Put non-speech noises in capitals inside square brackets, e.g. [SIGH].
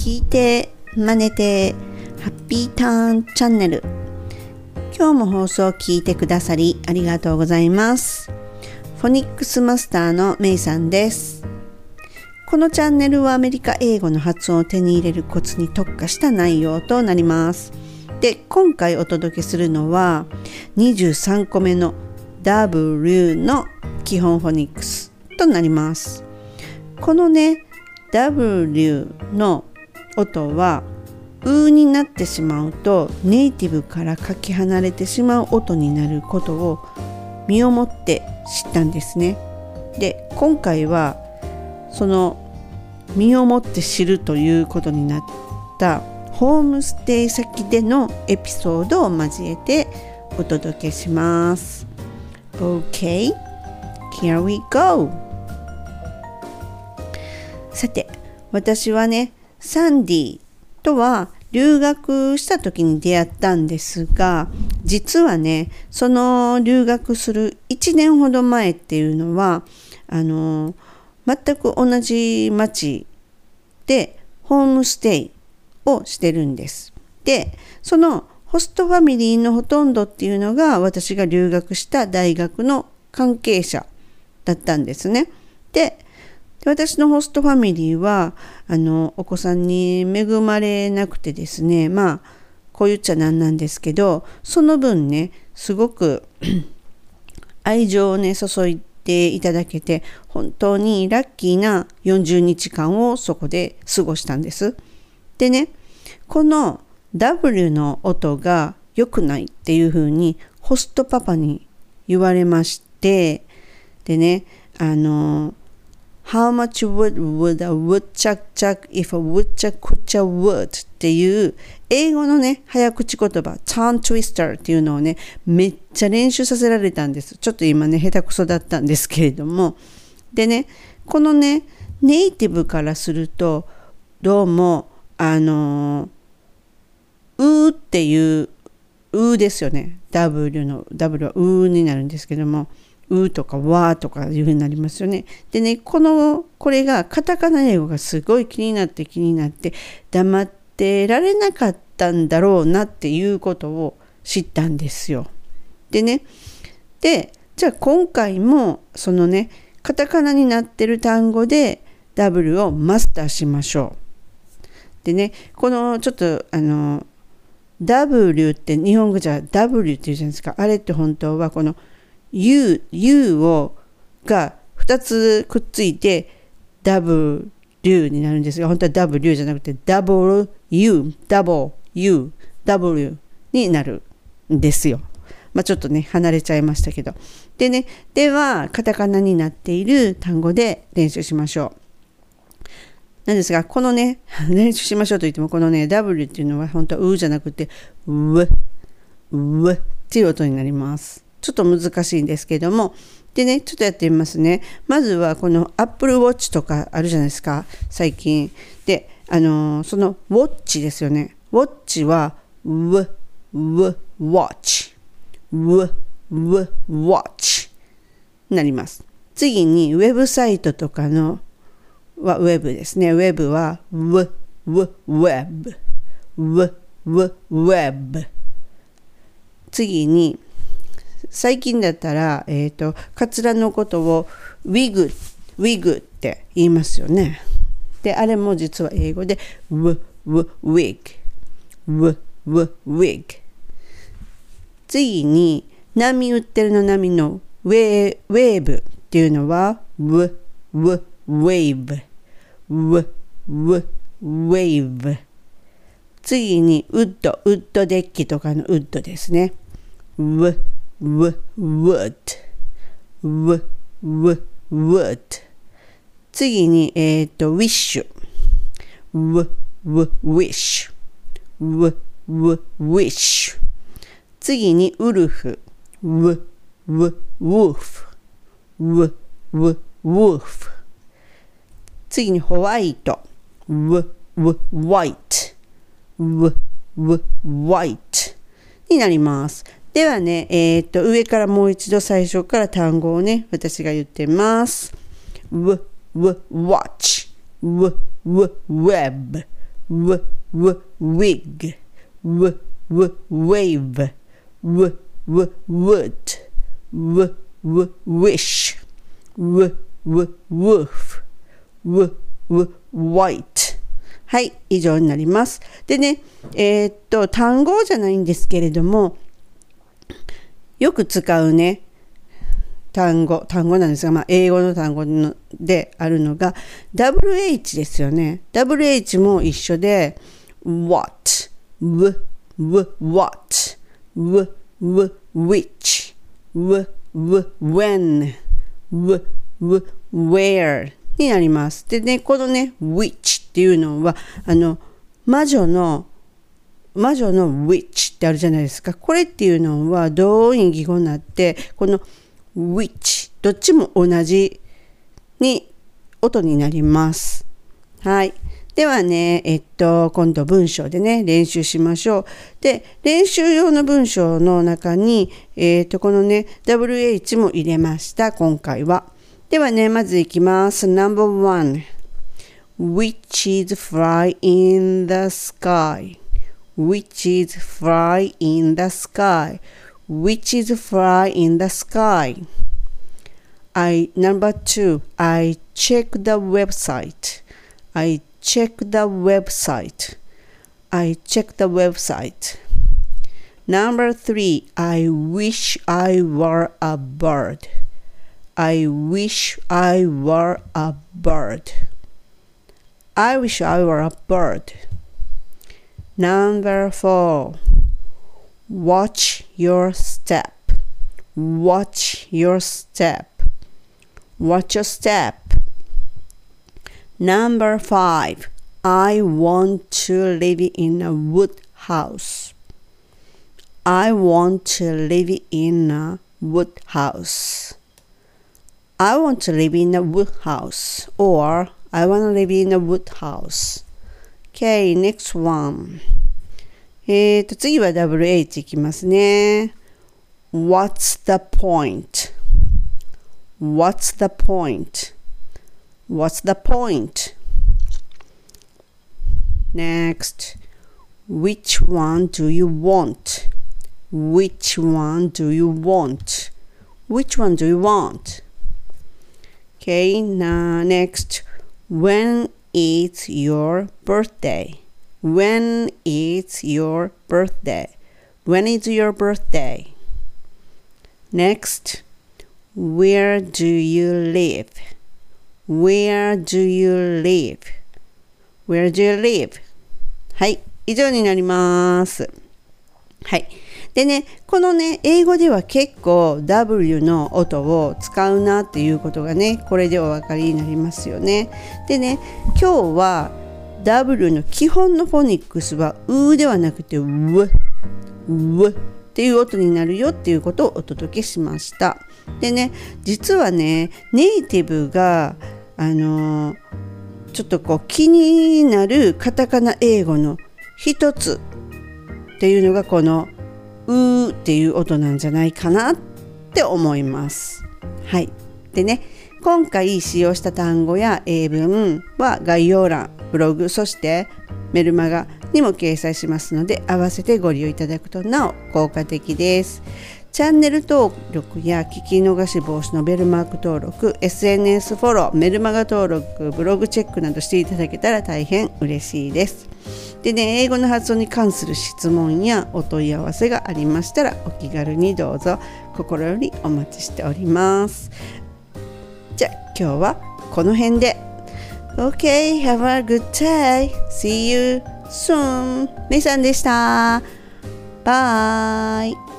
聞いて真似てハッピーターンチャンネル。今日も放送を聞いてくださりありがとうございます。フォニックスマスターのメイさんです。このチャンネルはアメリカ英語の発音を手に入れるコツに特化した内容となります。で今回お届けするのは23個目の W の基本フォニックスとなります。このね W の音はうになってしまうとネイティブからかけ離れてしまう音になることを身をもって知ったんですね。で今回はその身をもって知るということになったホームステイ先でのエピソードを交えてお届けします。OK, here we go! さて私はねサンディとは留学した時に出会ったんですが実はねその留学する1年ほど前っていうのはあの全く同じ町でホームステイをしてるんです。でそのホストファミリーのほとんどっていうのが私が留学した大学の関係者だったんですね。でで私のホストファミリーはあのお子さんに恵まれなくてですねまあこう言っちゃなんなんですけどその分ねすごく [CLEARS THROAT] 愛情をね注いでいただけて本当にラッキーな40日間をそこで過ごしたんです。でねこの W の音が良くないっていう風にホストパパに言われましてでねあの How much wood would a woodchuck chuck if a woodchuck could a wood っていう英語のね、早口言葉、tongue twister っていうのをね、めっちゃ練習させられたんです。ちょっと今ね、下手くそだったんですけれども。でね、このね、ネイティブからすると、どうも、あのうーっていう、うーですよね。W の、W はうーになるんですけども、うとかわとかいうふうになりますよね。でね、この、これがカタカナ英語がすごい気になって気になって黙ってられなかったんだろうなっていうことを知ったんですよ。でね、で、じゃあ今回もそのね、カタカナになってる単語で W をマスターしましょう。でね、このちょっとあの W って日本語じゃ W って言うじゃないですか。あれって本当はこの「U, U をが2つくっついて W になるんですが、本当は W じゃなくて W、U W, U, W になるんですよ。まあ、ちょっとね、離れちゃいましたけど。でね、では、カタカナになっている単語で練習しましょう。なんですが、このね、[LAUGHS] 練習しましょうと言っても、このね、W っていうのは本当はうじゃなくて、う、うっていう音になります。ちょっと難しいんですけども。でねちょっとやってみますね。まずはこの Apple Watch とかあるじゃないですか。最近。であのー、そのウォッチですよね。ウォッチは w w watch w w watch なります。次にウェブサイトとかのはウェブですね。ウェブは w w web w w web 次に最近だったら、えっ、ー、と、カツラのことをウィグ、ウィグって言いますよね。で、あれも実は英語で、ウ、ウ、ウィグ、ウ、ウ、ウィグ。次に、波打ってるの波のウェウェーブっていうのは、ウ、ウ、ウェーブ、ウ、ウ、ウェーブ。次に、ウッド、ウッドデッキとかのウッドですね。ウ、w would w w would 次に、えっ、ー、と wish w w wish w w wish 次にウルフ w w wolf w w wolf 次にホワイト w w white w w white になります。ではね、えー、っと、上からもう一度最初から単語をね、私が言ってます。w, w, watch, w, w, web, w, w, wig, w, w, wave, w, w, wood, w, w, wish, w, w, woof, w, w, white. はい以上になります。でねえー、っと単語じゃないんですけれどもよく使うね単語単語なんですが、まあ、英語の単語のであるのが WH ですよね WH も一緒で what w, w, what w, w, which w, w, when w, w, where になります。でね、このね、which っていうのは、あの、魔女の、魔女の witch ってあるじゃないですか。これっていうのは同音義語になって、この witch どっちも同じに音になります。はい。ではね、えっと、今度文章でね、練習しましょう。で、練習用の文章の中に、えっと、このね、WH も入れました、今回は。ではね、まずいきます。No.1 Witches fly in the sky. Witches fly in the sky. Witches fly in the sky. I number two, I check the website. I check the website. I check the website. Number three, I wish I were a bird. I wish I were a bird. I wish I were a bird. Number four, watch your step. Watch your step. Watch your step. Number five, I want to live in a wood house. I want to live in a wood house. I want to live in a wood house or I want to live in a wood house. Okay, next one. えーと、次は WH いきますね。What's the point? What's the point? What's the point? Next. Which one do you want? Which one do you want? Which one do you want? Okay, now next. When is your birthday? When is your birthday? When is your birthday? Next. Where do you live? Where do you live? Where do you live? はい、以上になります。はい。 でね、このね、英語では結構 W の音を使うなっていうことがね、これでお分かりになりますよね。でね、今日は W の基本のフォニックスはうではなくてう、うっていう音になるよっていうことをお届けしました。でね実はねネイティブがあのちょっとこう気になるカタカナ英語の一つっていうのがこの「う」っていう音なんじゃないかなって思います。はい、でね今回使用した単語や英文は概要欄ブログそしてメルマガにも掲載しますので合わせてご利用いただくとなお効果的です。チャンネル登録や聞き逃し防止のベルマーク登録、SNS フォロー、メルマガ登録、ブログチェックなどしていただけたら大変嬉しいです。でね、英語の発音に関する質問やお問い合わせがありましたらお気軽にどうぞ心よりお待ちしております。じゃあ今日はこの辺で。Okay, have a good day. See you soon. メイさんでした。バイ。